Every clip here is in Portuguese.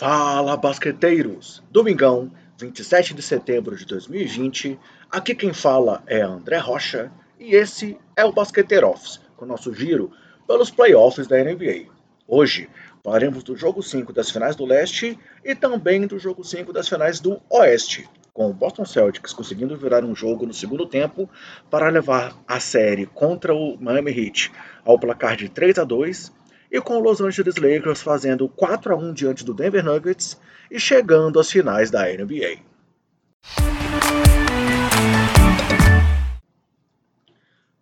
Fala basqueteiros! Domingão, 27 de setembro de 2020. Aqui quem fala é André Rocha e esse é o Basqueteiro Office, com nosso giro pelos playoffs da NBA. Hoje falaremos do jogo 5 das finais do leste e também do jogo 5 das finais do oeste, com o Boston Celtics conseguindo virar um jogo no segundo tempo para levar a série contra o Miami Heat ao placar de 3 a 2 e com o Los Angeles Lakers fazendo 4 a 1 diante do Denver Nuggets e chegando às finais da NBA.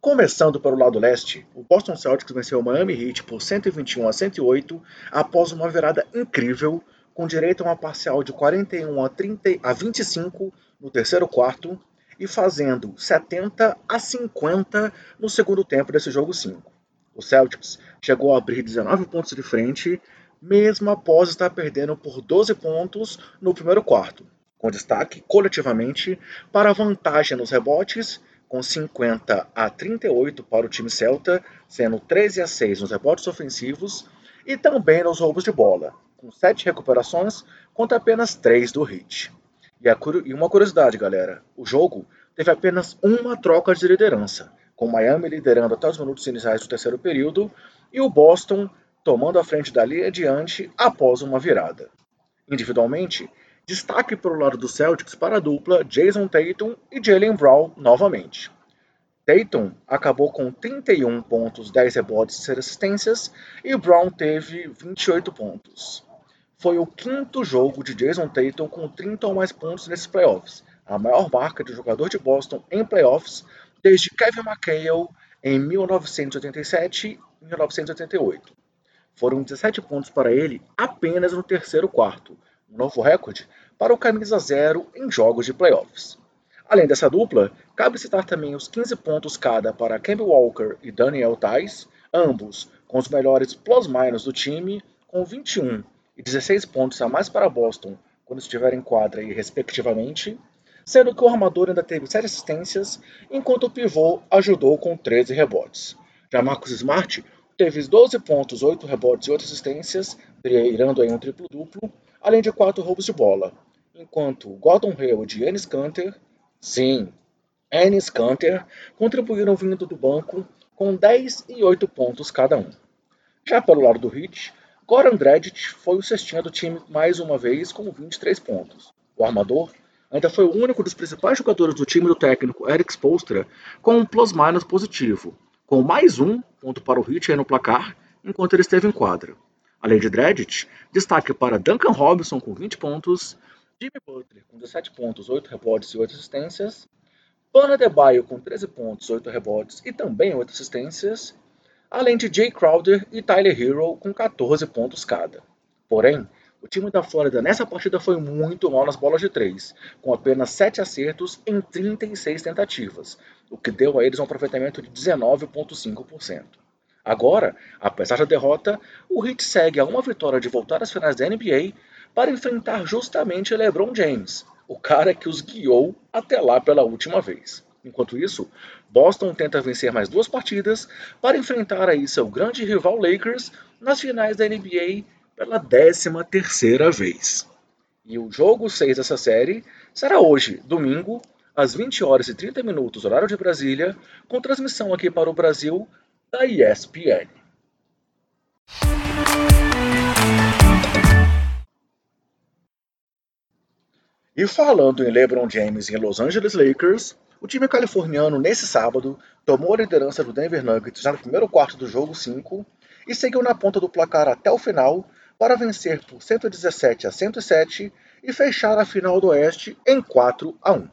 Começando pelo lado leste, o Boston Celtics venceu o Miami Heat por 121 a 108 após uma virada incrível, com direito a uma parcial de 41 a, 30, a 25 no terceiro quarto e fazendo 70 a 50 no segundo tempo desse jogo 5. O Celtics chegou a abrir 19 pontos de frente, mesmo após estar perdendo por 12 pontos no primeiro quarto, com destaque coletivamente para a vantagem nos rebotes, com 50 a 38 para o time Celta, sendo 13 a 6 nos rebotes ofensivos e também nos roubos de bola, com 7 recuperações contra apenas 3 do Heat. E uma curiosidade, galera: o jogo teve apenas uma troca de liderança, com Miami liderando até os minutos iniciais do terceiro período e o Boston tomando a frente dali adiante após uma virada. Individualmente, destaque para o lado do Celtics para a dupla Jason Tatum e Jalen Brown novamente. Tatum acabou com 31 pontos, 10 rebotes e 6 assistências e Brown teve 28 pontos. Foi o quinto jogo de Jason Tatum com 30 ou mais pontos nesses playoffs, a maior marca de jogador de Boston em playoffs desde Kevin McHale em 1987 e 1988. Foram 17 pontos para ele apenas no terceiro quarto, um novo recorde para o camisa zero em jogos de playoffs. Além dessa dupla, cabe citar também os 15 pontos cada para Kemba Walker e Daniel Tais, ambos com os melhores plus-minus do time, com 21 e 16 pontos a mais para Boston quando estiver em quadra e respectivamente, sendo que o armador ainda teve 7 assistências, enquanto o pivô ajudou com 13 rebotes. Já Marcus Smart teve 12 pontos, 8 rebotes e 8 assistências, virando aí um triplo-duplo, além de 4 roubos de bola, enquanto Gordon Hayward e Ennis Canter, sim, Ennis Canter, contribuíram vindo do banco com 10 e 8 pontos cada um. Já pelo lado do Heat, Goran Dragic foi o cestinha do time mais uma vez com 23 pontos. O armador ainda foi o único dos principais jogadores do time do técnico Eric Spoelstra com um plus-minus positivo, com mais um ponto para o Heat no placar enquanto ele esteve em quadra. Além de Dragic, destaque para Duncan Robinson com 20 pontos, Jimmy Butler com 17 pontos, 8 rebotes e 8 assistências, Pana Debaio com 13 pontos, 8 rebotes e também 8 assistências, além de Jay Crowder e Tyler Hero com 14 pontos cada. Porém, o time da Flórida nessa partida foi muito mal nas bolas de três, com apenas 7 acertos em 36 tentativas, o que deu a eles um aproveitamento de 19,5%. Agora, apesar da derrota, o Heat segue a uma vitória de voltar às finais da NBA para enfrentar justamente LeBron James, o cara que os guiou até lá pela última vez. Enquanto isso, Boston tenta vencer mais duas partidas para enfrentar aí seu grande rival Lakers nas finais da NBA pela 13 terceira vez. E o jogo 6 dessa série será hoje, domingo, às 20 horas e 30 minutos, horário de Brasília, com transmissão aqui para o Brasil da ESPN. E falando em LeBron James e Los Angeles Lakers, o time californiano nesse sábado tomou a liderança do Denver Nuggets já no primeiro quarto do jogo 5 e seguiu na ponta do placar até o final para vencer por 117 a 107 e fechar a final do Oeste em 4 a 1.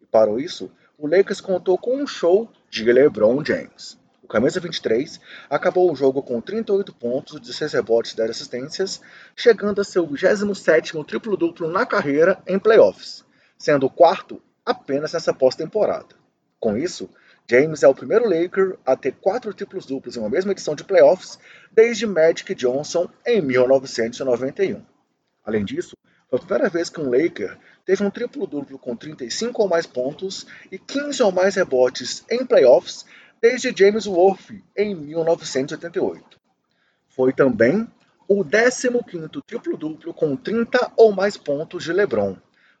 E para isso, o Lakers contou com um show de LeBron James. O camisa 23 acabou o jogo com 38 pontos, 16 rebotes e 10 assistências, chegando a seu 27º triplo-duplo na carreira em playoffs, sendo o quarto apenas nessa pós-temporada. Com isso, James é o primeiro Laker a ter quatro triplos duplos em uma mesma edição de playoffs desde Magic Johnson em 1991. Além disso, foi a primeira vez que um Laker teve um triplo duplo com 35 ou mais pontos e 15 ou mais rebotes em playoffs desde James Worth em 1988. Foi também o 15º triplo-duplo com 30 ou mais pontos de LeBron,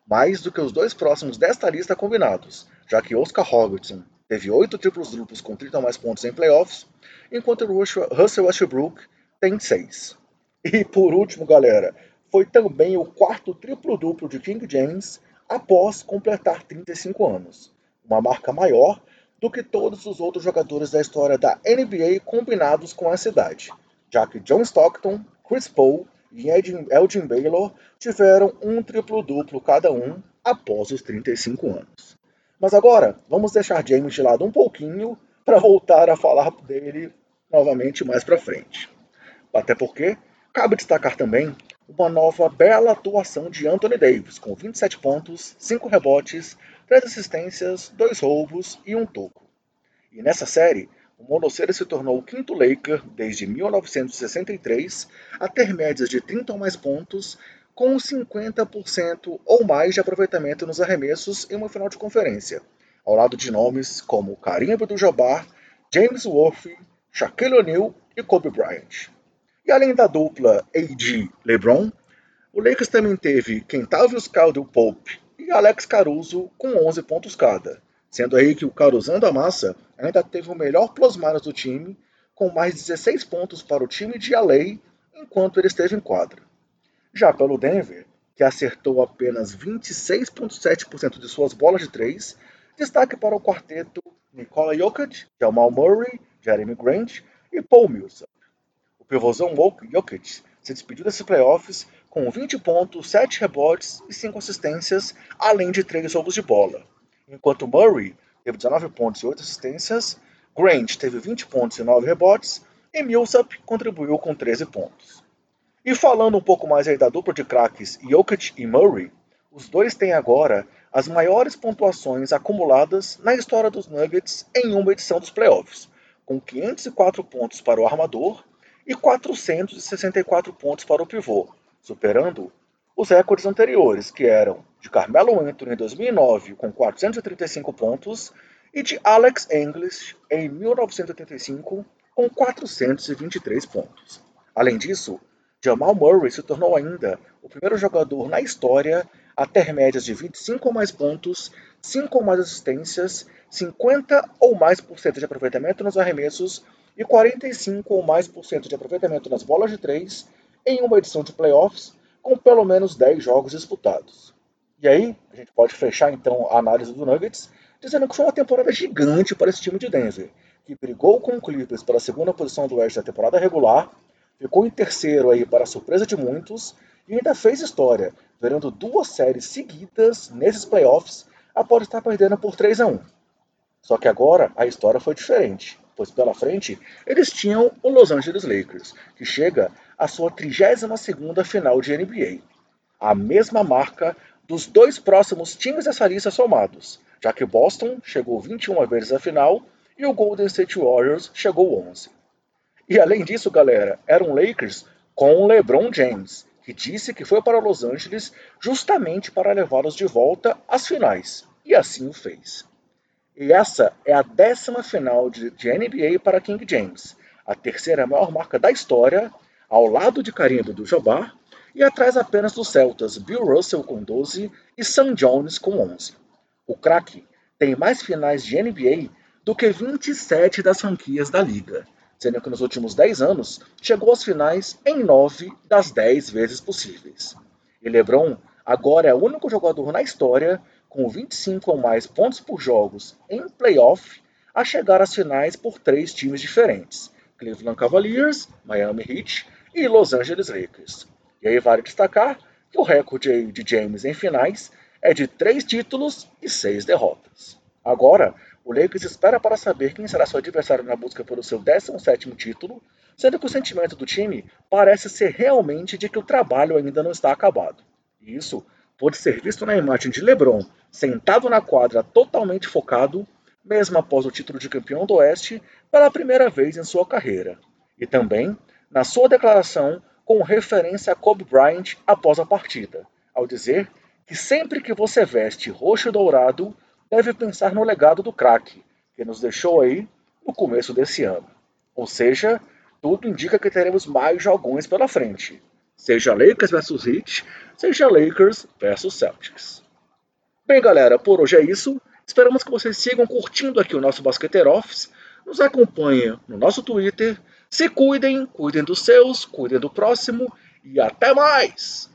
mais do que os dois próximos desta lista combinados, já que Oscar Robertson teve 8 triplos-duplos com 30 ou mais pontos em playoffs, enquanto Russell Westbrook tem 6. E por último, galera, foi também o quarto triplo-duplo de King James após completar 35 anos, uma marca maior do que todos os outros jogadores da história da NBA combinados com essa idade, já que John Stockton, Chris Paul e Elgin Baylor tiveram um triplo-duplo cada um após os 35 anos. Mas agora, vamos deixar James de lado um pouquinho para voltar a falar dele novamente mais para frente. Até porque cabe destacar também uma nova bela atuação de Anthony Davis, com 27 pontos, 5 rebotes, 3 assistências, 2 roubos e um toco. E nessa série, o Monoceiro se tornou o quinto Laker desde 1963 a ter médias de 30 ou mais pontos, com 50% ou mais de aproveitamento nos arremessos em uma final de conferência, ao lado de nomes como Karim Abdul-Jabbar, James Worthy, Shaquille O'Neal e Kobe Bryant. E além da dupla AD-LeBron, o Lakers também teve Kentavious Caldwell-Pope e Alex Caruso com 11 pontos cada, sendo aí que o Caruzão a massa ainda teve o melhor plus-minus do time, com mais 16 pontos para o time de LA enquanto ele esteve em quadra. Já pelo Denver, que acertou apenas 26,7% de suas bolas de três, destaque para o quarteto Nikola Jokic, Jamal Murray, Jeremy Grant e Paul Millsap pivôzão Jokic se despediu desses playoffs com 20 pontos, 7 rebotes e 5 assistências, além de 3 roubos de bola. Enquanto Murray teve 19 pontos e 8 assistências, Grant teve 20 pontos e 9 rebotes, e Millsap contribuiu com 13 pontos. E falando um pouco mais aí da dupla de craques Jokic e Murray, os dois têm agora as maiores pontuações acumuladas na história dos Nuggets em uma edição dos playoffs, com 504 pontos para o armador e 464 pontos para o pivô, superando os recordes anteriores, que eram de Carmelo Anthony em 2009 com 435 pontos e de Alex English em 1985 com 423 pontos. Além disso, Jamal Murray se tornou ainda o primeiro jogador na história a ter médias de 25 ou mais pontos, 5 ou mais assistências, 50 ou mais por cento de aproveitamento nos arremessos e 45 ou mais por cento de aproveitamento nas bolas de três em uma edição de playoffs com pelo menos 10 jogos disputados. E aí, a gente pode fechar então a análise do Nuggets dizendo que foi uma temporada gigante para esse time de Denver, que brigou com o Clippers pela segunda posição do Oeste da temporada regular, ficou em terceiro aí para surpresa de muitos e ainda fez história, virando duas séries seguidas nesses playoffs após estar perdendo por 3 a 1. Só que agora a história foi diferente pois pela frente eles tinham o Los Angeles Lakers, que chega à sua 32ª final de NBA, a mesma marca dos dois próximos times dessa lista somados, já que Boston chegou 21 vezes à final e o Golden State Warriors chegou 11. E além disso, galera, eram Lakers com LeBron James, que disse que foi para Los Angeles justamente para levá-los de volta às finais, e assim o fez. E essa é a décima final de, de NBA para King James, a terceira maior marca da história, ao lado de Karim do Jabbar e atrás apenas dos Celtas Bill Russell com 12 e Sam Jones com 11. O craque tem mais finais de NBA do que 27 das franquias da liga, sendo que nos últimos 10 anos chegou às finais em 9 das 10 vezes possíveis. E LeBron agora é o único jogador na história com 25 ou mais pontos por jogos em playoff, a chegar às finais por três times diferentes: Cleveland Cavaliers, Miami Heat e Los Angeles Lakers. E aí vale destacar que o recorde de James em finais é de três títulos e seis derrotas. Agora, o Lakers espera para saber quem será seu adversário na busca pelo seu 17º título, sendo que o sentimento do time parece ser realmente de que o trabalho ainda não está acabado. E isso pode ser visto na imagem de LeBron sentado na quadra totalmente focado, mesmo após o título de campeão do Oeste pela primeira vez em sua carreira, e também na sua declaração com referência a Kobe Bryant após a partida, ao dizer que sempre que você veste roxo dourado, deve pensar no legado do craque, que nos deixou aí no começo desse ano. Ou seja, tudo indica que teremos mais jogões pela frente. Seja Lakers vs Heat, seja Lakers vs Celtics. Bem, galera, por hoje é isso. Esperamos que vocês sigam curtindo aqui o nosso Basqueteiro Office, nos acompanhem no nosso Twitter, se cuidem, cuidem dos seus, cuidem do próximo e até mais!